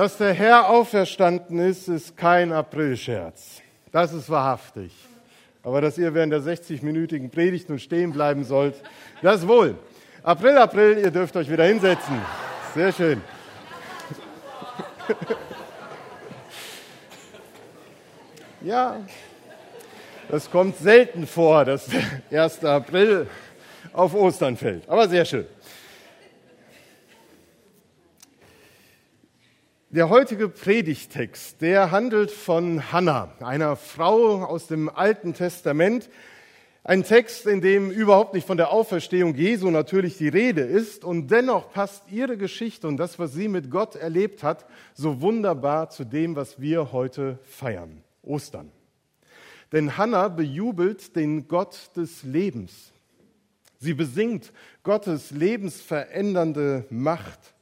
Dass der Herr auferstanden ist, ist kein Aprilscherz. Das ist wahrhaftig. Aber dass ihr während der 60-minütigen Predigt nun stehen bleiben sollt, das wohl. April, April, ihr dürft euch wieder hinsetzen. Sehr schön. Ja, das kommt selten vor, dass der 1. April auf Ostern fällt. Aber sehr schön. Der heutige Predigtext, der handelt von Hannah, einer Frau aus dem Alten Testament. Ein Text, in dem überhaupt nicht von der Auferstehung Jesu natürlich die Rede ist. Und dennoch passt ihre Geschichte und das, was sie mit Gott erlebt hat, so wunderbar zu dem, was wir heute feiern. Ostern. Denn Hannah bejubelt den Gott des Lebens. Sie besingt Gottes lebensverändernde Macht.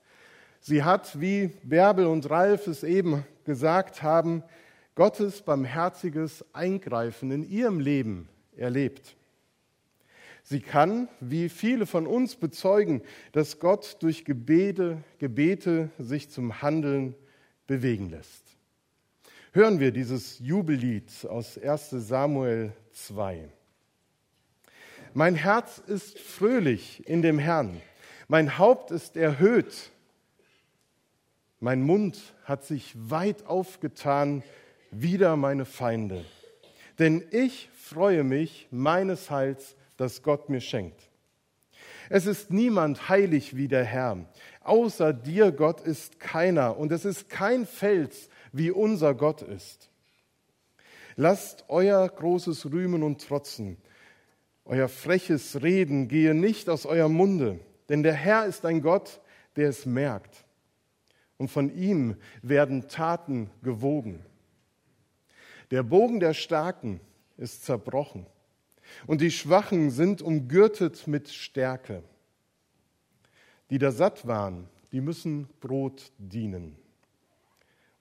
Sie hat, wie Bärbel und Ralf es eben gesagt haben, Gottes barmherziges Eingreifen in ihrem Leben erlebt. Sie kann, wie viele von uns bezeugen, dass Gott durch Gebete, Gebete sich zum Handeln bewegen lässt. Hören wir dieses Jubellied aus 1 Samuel 2. Mein Herz ist fröhlich in dem Herrn, mein Haupt ist erhöht mein Mund hat sich weit aufgetan wider meine Feinde. Denn ich freue mich meines Heils, das Gott mir schenkt. Es ist niemand heilig wie der Herr. Außer dir, Gott, ist keiner. Und es ist kein Fels, wie unser Gott ist. Lasst euer großes Rühmen und Trotzen, euer freches Reden gehe nicht aus eurem Munde. Denn der Herr ist ein Gott, der es merkt und von ihm werden Taten gewogen. Der Bogen der Starken ist zerbrochen und die Schwachen sind umgürtet mit Stärke. Die da satt waren, die müssen Brot dienen.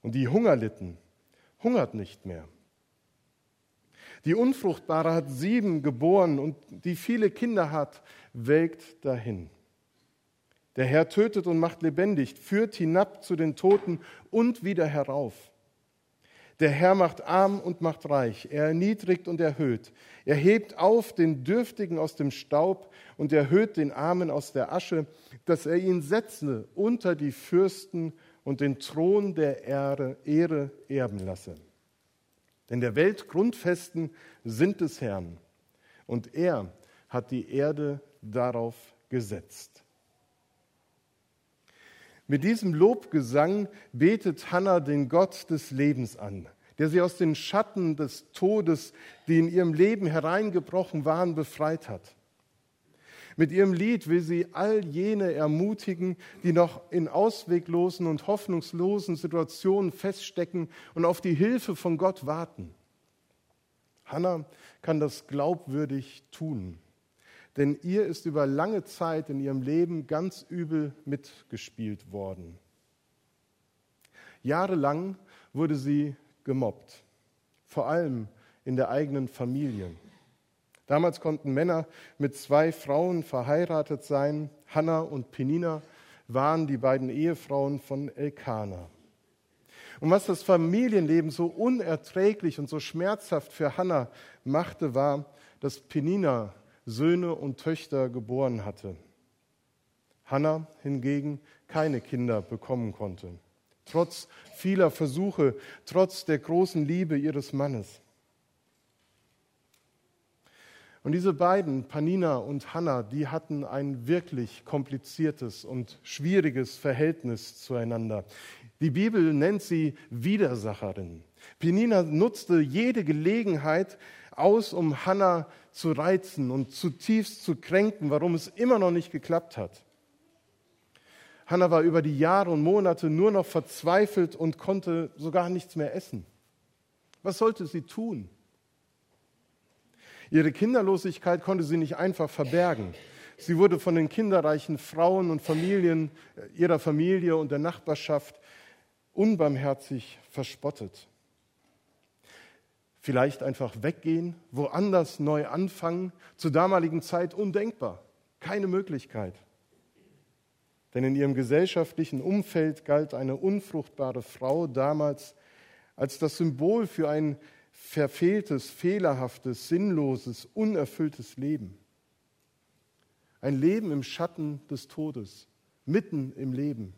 Und die Hunger litten, hungert nicht mehr. Die Unfruchtbare hat sieben geboren und die viele Kinder hat, welkt dahin. Der Herr tötet und macht lebendig, führt hinab zu den Toten und wieder herauf. Der Herr macht arm und macht reich, er erniedrigt und erhöht. Er hebt auf den Dürftigen aus dem Staub und erhöht den Armen aus der Asche, dass er ihn setze unter die Fürsten und den Thron der Ehre, Ehre erben lasse. Denn der Welt Grundfesten sind des Herrn und er hat die Erde darauf gesetzt. Mit diesem Lobgesang betet Hannah den Gott des Lebens an, der sie aus den Schatten des Todes, die in ihrem Leben hereingebrochen waren, befreit hat. Mit ihrem Lied will sie all jene ermutigen, die noch in ausweglosen und hoffnungslosen Situationen feststecken und auf die Hilfe von Gott warten. Hannah kann das glaubwürdig tun denn ihr ist über lange Zeit in ihrem Leben ganz übel mitgespielt worden. Jahrelang wurde sie gemobbt, vor allem in der eigenen Familie. Damals konnten Männer mit zwei Frauen verheiratet sein. Hannah und Penina waren die beiden Ehefrauen von Elkanah. Und was das Familienleben so unerträglich und so schmerzhaft für Hannah machte, war, dass Penina Söhne und Töchter geboren hatte. Hannah hingegen keine Kinder bekommen konnte, trotz vieler Versuche, trotz der großen Liebe ihres Mannes. Und diese beiden, Panina und Hannah, die hatten ein wirklich kompliziertes und schwieriges Verhältnis zueinander. Die Bibel nennt sie Widersacherin. Penina nutzte jede Gelegenheit aus, um Hannah zu reizen und zutiefst zu kränken, warum es immer noch nicht geklappt hat. Hannah war über die Jahre und Monate nur noch verzweifelt und konnte sogar nichts mehr essen. Was sollte sie tun? Ihre Kinderlosigkeit konnte sie nicht einfach verbergen. Sie wurde von den kinderreichen Frauen und Familien ihrer Familie und der Nachbarschaft unbarmherzig verspottet. Vielleicht einfach weggehen, woanders neu anfangen, zur damaligen Zeit undenkbar, keine Möglichkeit. Denn in ihrem gesellschaftlichen Umfeld galt eine unfruchtbare Frau damals als das Symbol für ein verfehltes, fehlerhaftes, sinnloses, unerfülltes Leben. Ein Leben im Schatten des Todes, mitten im Leben.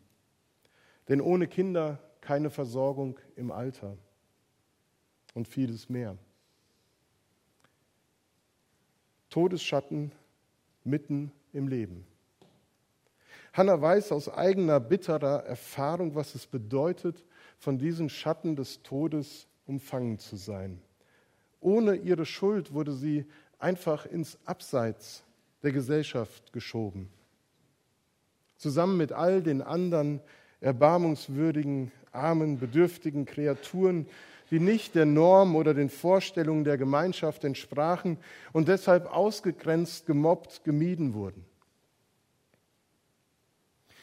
Denn ohne Kinder keine Versorgung im Alter und vieles mehr. Todesschatten mitten im Leben. Hannah weiß aus eigener bitterer Erfahrung, was es bedeutet, von diesen Schatten des Todes umfangen zu sein. Ohne ihre Schuld wurde sie einfach ins Abseits der Gesellschaft geschoben. Zusammen mit all den anderen erbarmungswürdigen, armen, bedürftigen Kreaturen, die nicht der Norm oder den Vorstellungen der Gemeinschaft entsprachen und deshalb ausgegrenzt, gemobbt, gemieden wurden.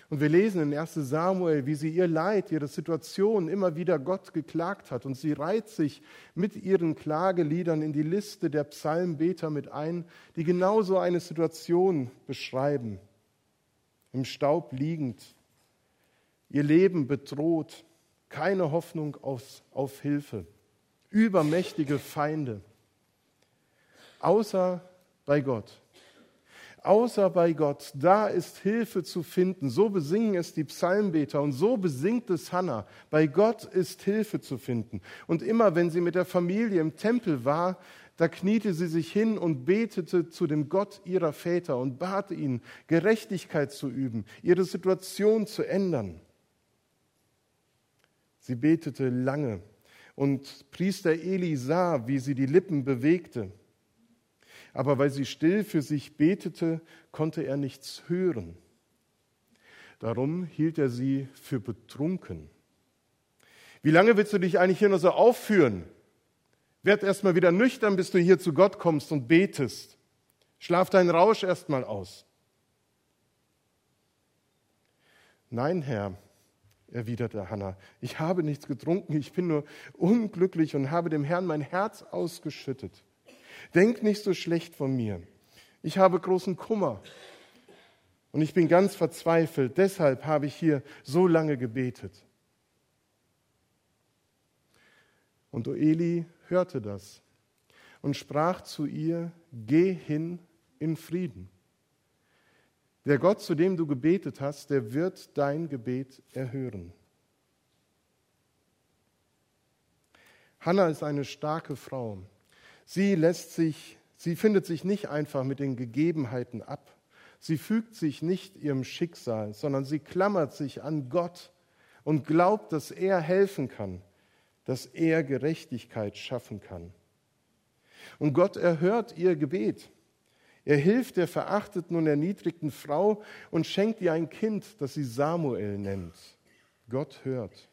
Und wir lesen in 1 Samuel, wie sie ihr Leid, ihre Situation immer wieder Gott geklagt hat. Und sie reiht sich mit ihren Klageliedern in die Liste der Psalmbeter mit ein, die genauso eine Situation beschreiben. Im Staub liegend, ihr Leben bedroht, keine Hoffnung auf, auf Hilfe, übermächtige Feinde, außer bei Gott außer bei Gott, da ist Hilfe zu finden. So besingen es die Psalmbeter und so besingt es Hannah. Bei Gott ist Hilfe zu finden. Und immer wenn sie mit der Familie im Tempel war, da kniete sie sich hin und betete zu dem Gott ihrer Väter und bat ihn, Gerechtigkeit zu üben, ihre Situation zu ändern. Sie betete lange und Priester Eli sah, wie sie die Lippen bewegte aber weil sie still für sich betete, konnte er nichts hören. Darum hielt er sie für betrunken. Wie lange willst du dich eigentlich hier noch so aufführen? Werd erst mal wieder nüchtern, bis du hier zu Gott kommst und betest. Schlaf deinen Rausch erst mal aus. Nein, Herr, erwiderte Hannah, ich habe nichts getrunken, ich bin nur unglücklich und habe dem Herrn mein Herz ausgeschüttet. Denk nicht so schlecht von mir. Ich habe großen Kummer und ich bin ganz verzweifelt. Deshalb habe ich hier so lange gebetet. Und Eli hörte das und sprach zu ihr, geh hin in Frieden. Der Gott, zu dem du gebetet hast, der wird dein Gebet erhören. Hannah ist eine starke Frau. Sie lässt sich, sie findet sich nicht einfach mit den Gegebenheiten ab. Sie fügt sich nicht ihrem Schicksal, sondern sie klammert sich an Gott und glaubt, dass er helfen kann, dass er Gerechtigkeit schaffen kann. Und Gott erhört ihr Gebet. Er hilft der verachteten und erniedrigten Frau und schenkt ihr ein Kind, das sie Samuel nennt. Gott hört.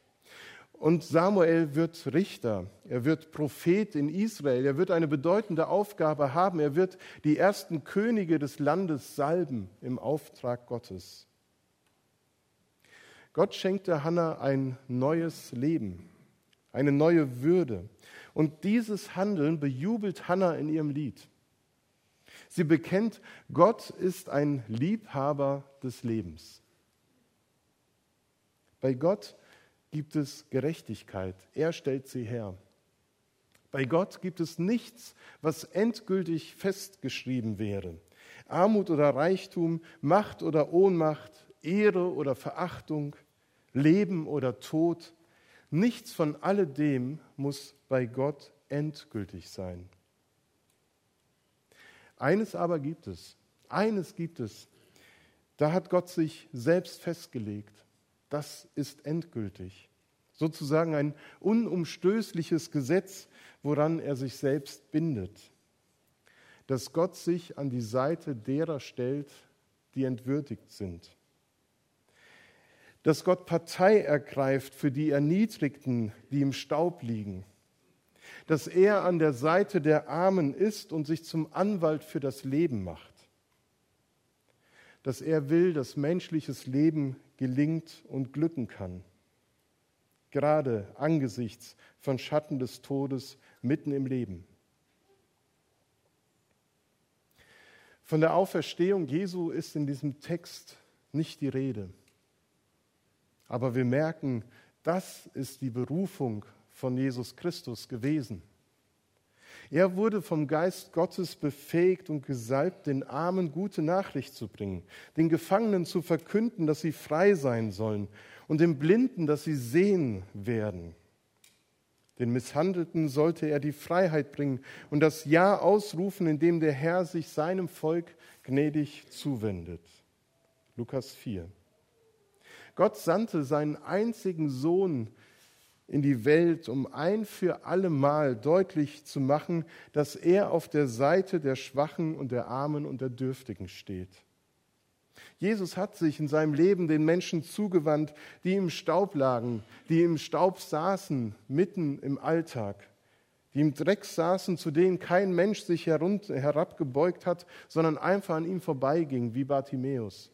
Und Samuel wird Richter, er wird Prophet in Israel, er wird eine bedeutende Aufgabe haben, er wird die ersten Könige des Landes salben im Auftrag Gottes. Gott schenkte Hannah ein neues Leben, eine neue Würde. Und dieses Handeln bejubelt Hannah in ihrem Lied. Sie bekennt, Gott ist ein Liebhaber des Lebens. Bei Gott gibt es Gerechtigkeit. Er stellt sie her. Bei Gott gibt es nichts, was endgültig festgeschrieben wäre. Armut oder Reichtum, Macht oder Ohnmacht, Ehre oder Verachtung, Leben oder Tod, nichts von alledem muss bei Gott endgültig sein. Eines aber gibt es, eines gibt es, da hat Gott sich selbst festgelegt das ist endgültig. Sozusagen ein unumstößliches Gesetz, woran er sich selbst bindet. Dass Gott sich an die Seite derer stellt, die entwürdigt sind. Dass Gott Partei ergreift für die Erniedrigten, die im Staub liegen. Dass er an der Seite der Armen ist und sich zum Anwalt für das Leben macht dass er will, dass menschliches Leben gelingt und glücken kann. Gerade angesichts von Schatten des Todes mitten im Leben. Von der Auferstehung Jesu ist in diesem Text nicht die Rede. Aber wir merken, das ist die Berufung von Jesus Christus gewesen. Er wurde vom Geist Gottes befähigt und gesalbt, den Armen gute Nachricht zu bringen, den Gefangenen zu verkünden, dass sie frei sein sollen und den Blinden, dass sie sehen werden. Den Misshandelten sollte er die Freiheit bringen und das Ja ausrufen, indem der Herr sich seinem Volk gnädig zuwendet. Lukas 4. Gott sandte seinen einzigen Sohn in die Welt, um ein für alle Mal deutlich zu machen, dass er auf der Seite der Schwachen und der Armen und der Dürftigen steht. Jesus hat sich in seinem Leben den Menschen zugewandt, die im Staub lagen, die im Staub saßen, mitten im Alltag, die im Dreck saßen, zu denen kein Mensch sich herabgebeugt hat, sondern einfach an ihm vorbeiging, wie Bartimäus.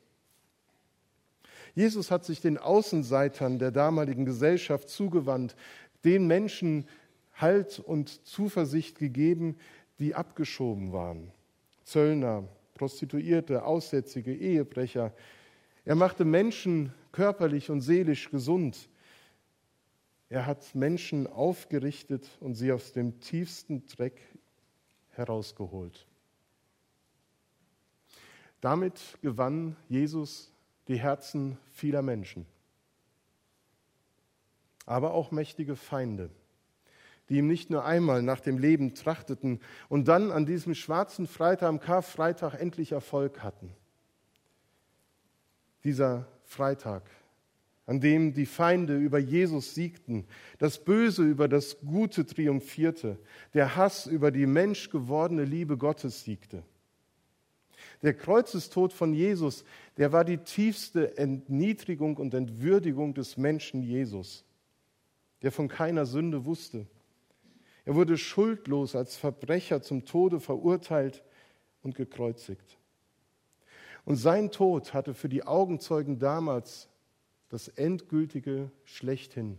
Jesus hat sich den Außenseitern der damaligen Gesellschaft zugewandt, den Menschen Halt und Zuversicht gegeben, die abgeschoben waren. Zöllner, Prostituierte, Aussätzige, Ehebrecher. Er machte Menschen körperlich und seelisch gesund. Er hat Menschen aufgerichtet und sie aus dem tiefsten Dreck herausgeholt. Damit gewann Jesus die Herzen vieler Menschen, aber auch mächtige Feinde, die ihm nicht nur einmal nach dem Leben trachteten und dann an diesem schwarzen Freitag, am Karfreitag, endlich Erfolg hatten. Dieser Freitag, an dem die Feinde über Jesus siegten, das Böse über das Gute triumphierte, der Hass über die menschgewordene Liebe Gottes siegte. Der Kreuzestod von Jesus, der war die tiefste Entniedrigung und Entwürdigung des Menschen Jesus, der von keiner Sünde wusste. Er wurde schuldlos als Verbrecher zum Tode verurteilt und gekreuzigt. Und sein Tod hatte für die Augenzeugen damals das endgültige Schlechthin.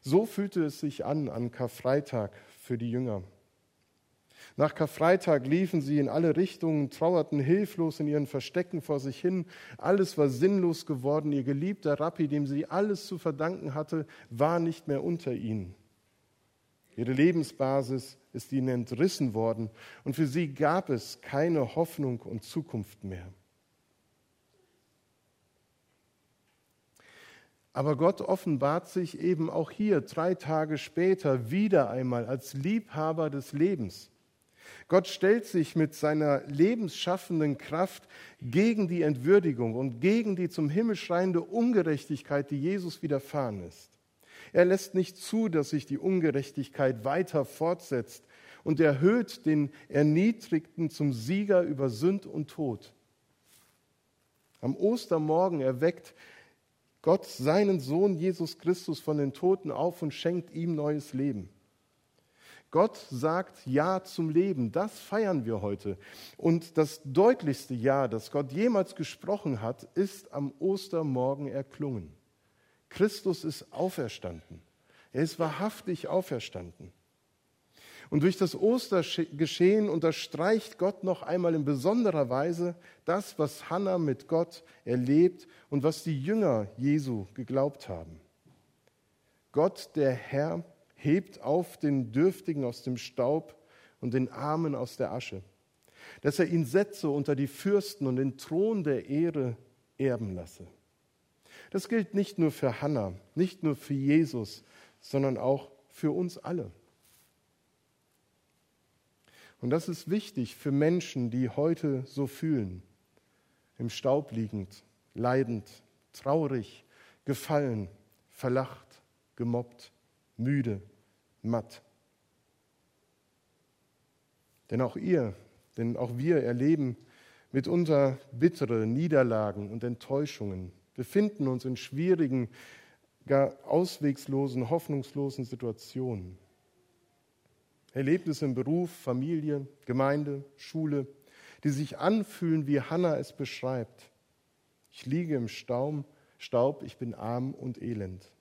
So fühlte es sich an an Karfreitag für die Jünger. Nach Karfreitag liefen sie in alle Richtungen, trauerten hilflos in ihren Verstecken vor sich hin. Alles war sinnlos geworden. Ihr geliebter Rabbi, dem sie alles zu verdanken hatte, war nicht mehr unter ihnen. Ihre Lebensbasis ist ihnen entrissen worden und für sie gab es keine Hoffnung und Zukunft mehr. Aber Gott offenbart sich eben auch hier drei Tage später wieder einmal als Liebhaber des Lebens. Gott stellt sich mit seiner lebensschaffenden Kraft gegen die Entwürdigung und gegen die zum Himmel schreiende Ungerechtigkeit, die Jesus widerfahren ist. Er lässt nicht zu, dass sich die Ungerechtigkeit weiter fortsetzt und erhöht den Erniedrigten zum Sieger über Sünd und Tod. Am Ostermorgen erweckt Gott seinen Sohn Jesus Christus von den Toten auf und schenkt ihm neues Leben. Gott sagt Ja zum Leben. Das feiern wir heute. Und das deutlichste Ja, das Gott jemals gesprochen hat, ist am Ostermorgen erklungen. Christus ist auferstanden. Er ist wahrhaftig auferstanden. Und durch das Ostergeschehen unterstreicht Gott noch einmal in besonderer Weise das, was Hannah mit Gott erlebt und was die Jünger Jesu geglaubt haben. Gott, der Herr, hebt auf den Dürftigen aus dem Staub und den Armen aus der Asche, dass er ihn setze unter die Fürsten und den Thron der Ehre erben lasse. Das gilt nicht nur für Hannah, nicht nur für Jesus, sondern auch für uns alle. Und das ist wichtig für Menschen, die heute so fühlen, im Staub liegend, leidend, traurig, gefallen, verlacht, gemobbt, müde, matt. Denn auch ihr, denn auch wir erleben mitunter bittere Niederlagen und Enttäuschungen, befinden uns in schwierigen, gar auswegslosen, hoffnungslosen Situationen. Erlebnisse im Beruf, Familie, Gemeinde, Schule, die sich anfühlen, wie Hannah es beschreibt. Ich liege im Staub, Staub, ich bin arm und elend.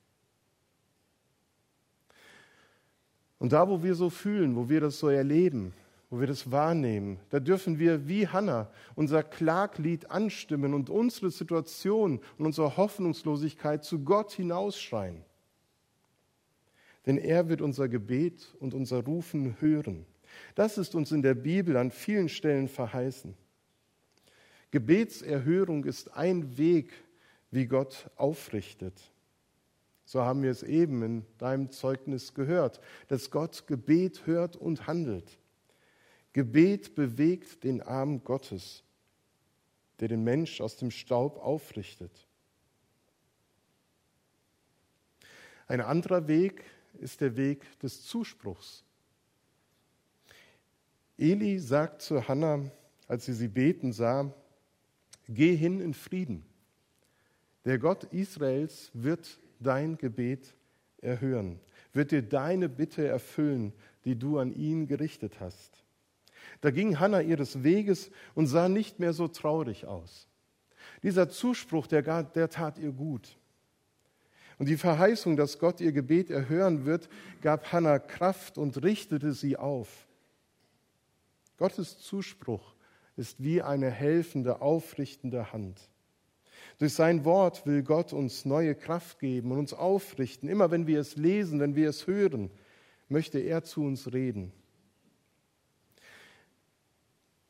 Und da, wo wir so fühlen, wo wir das so erleben, wo wir das wahrnehmen. Da dürfen wir wie Hannah unser Klaglied anstimmen und unsere Situation und unsere Hoffnungslosigkeit zu Gott hinausschreien. Denn er wird unser Gebet und unser Rufen hören. Das ist uns in der Bibel an vielen Stellen verheißen. Gebetserhörung ist ein Weg, wie Gott aufrichtet. So haben wir es eben in deinem Zeugnis gehört, dass Gott Gebet hört und handelt. Gebet bewegt den Arm Gottes, der den Mensch aus dem Staub aufrichtet. Ein anderer Weg ist der Weg des Zuspruchs. Eli sagt zu Hannah, als sie sie beten sah, geh hin in Frieden. Der Gott Israels wird dein Gebet erhören, wird dir deine Bitte erfüllen, die du an ihn gerichtet hast. Da ging Hannah ihres Weges und sah nicht mehr so traurig aus. Dieser Zuspruch, der, der tat ihr gut. Und die Verheißung, dass Gott ihr Gebet erhören wird, gab Hannah Kraft und richtete sie auf. Gottes Zuspruch ist wie eine helfende, aufrichtende Hand. Durch sein Wort will Gott uns neue Kraft geben und uns aufrichten. Immer wenn wir es lesen, wenn wir es hören, möchte er zu uns reden.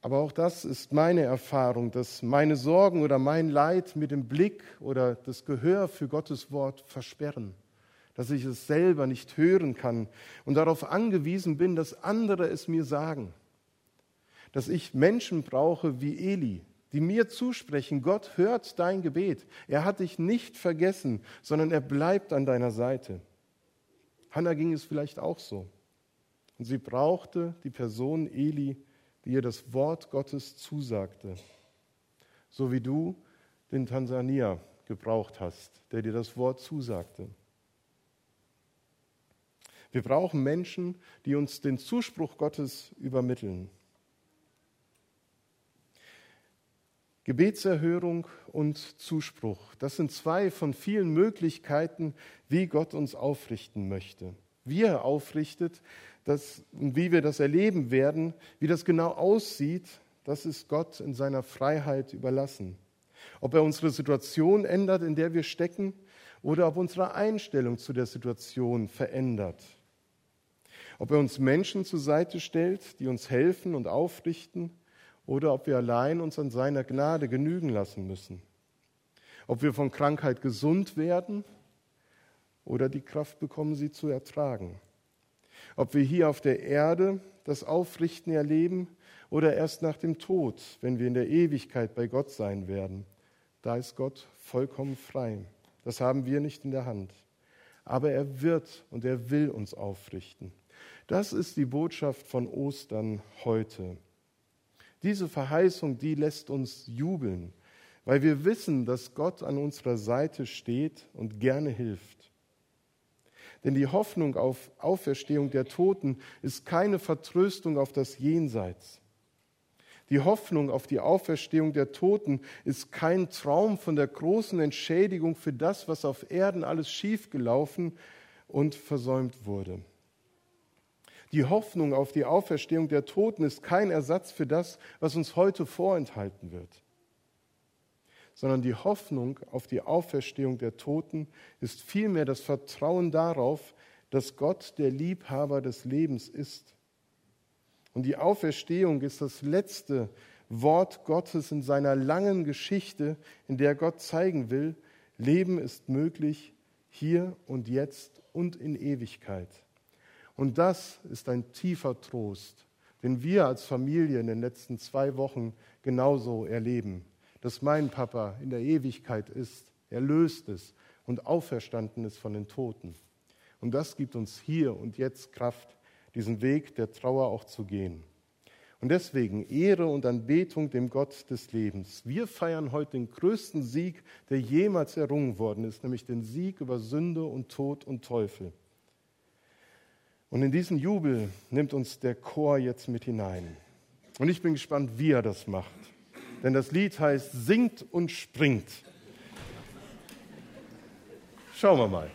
Aber auch das ist meine Erfahrung, dass meine Sorgen oder mein Leid mit dem Blick oder das Gehör für Gottes Wort versperren, dass ich es selber nicht hören kann und darauf angewiesen bin, dass andere es mir sagen, dass ich Menschen brauche wie Eli, die mir zusprechen, Gott hört dein Gebet, er hat dich nicht vergessen, sondern er bleibt an deiner Seite. Hannah ging es vielleicht auch so. Und sie brauchte die Person Eli, die ihr das Wort Gottes zusagte, so wie du den Tansania gebraucht hast, der dir das Wort zusagte. Wir brauchen Menschen, die uns den Zuspruch Gottes übermitteln. Gebetserhörung und Zuspruch, das sind zwei von vielen Möglichkeiten, wie Gott uns aufrichten möchte. Wie er aufrichtet, das, und wie wir das erleben werden, wie das genau aussieht, das ist Gott in seiner Freiheit überlassen. Ob er unsere Situation ändert, in der wir stecken, oder ob unsere Einstellung zu der Situation verändert. Ob er uns Menschen zur Seite stellt, die uns helfen und aufrichten, oder ob wir allein uns an seiner Gnade genügen lassen müssen. Ob wir von Krankheit gesund werden oder die Kraft bekommen, sie zu ertragen. Ob wir hier auf der Erde das Aufrichten erleben oder erst nach dem Tod, wenn wir in der Ewigkeit bei Gott sein werden. Da ist Gott vollkommen frei. Das haben wir nicht in der Hand. Aber er wird und er will uns aufrichten. Das ist die Botschaft von Ostern heute. Diese Verheißung, die lässt uns jubeln, weil wir wissen, dass Gott an unserer Seite steht und gerne hilft. Denn die Hoffnung auf Auferstehung der Toten ist keine Vertröstung auf das Jenseits. Die Hoffnung auf die Auferstehung der Toten ist kein Traum von der großen Entschädigung für das, was auf Erden alles schiefgelaufen und versäumt wurde. Die Hoffnung auf die Auferstehung der Toten ist kein Ersatz für das, was uns heute vorenthalten wird sondern die Hoffnung auf die Auferstehung der Toten ist vielmehr das Vertrauen darauf, dass Gott der Liebhaber des Lebens ist. Und die Auferstehung ist das letzte Wort Gottes in seiner langen Geschichte, in der Gott zeigen will, Leben ist möglich hier und jetzt und in Ewigkeit. Und das ist ein tiefer Trost, den wir als Familie in den letzten zwei Wochen genauso erleben dass mein Papa in der Ewigkeit ist, erlöst ist und auferstanden ist von den Toten. Und das gibt uns hier und jetzt Kraft, diesen Weg der Trauer auch zu gehen. Und deswegen Ehre und Anbetung dem Gott des Lebens. Wir feiern heute den größten Sieg, der jemals errungen worden ist, nämlich den Sieg über Sünde und Tod und Teufel. Und in diesen Jubel nimmt uns der Chor jetzt mit hinein. Und ich bin gespannt, wie er das macht denn das Lied heißt Singt und springt. Schauen wir mal.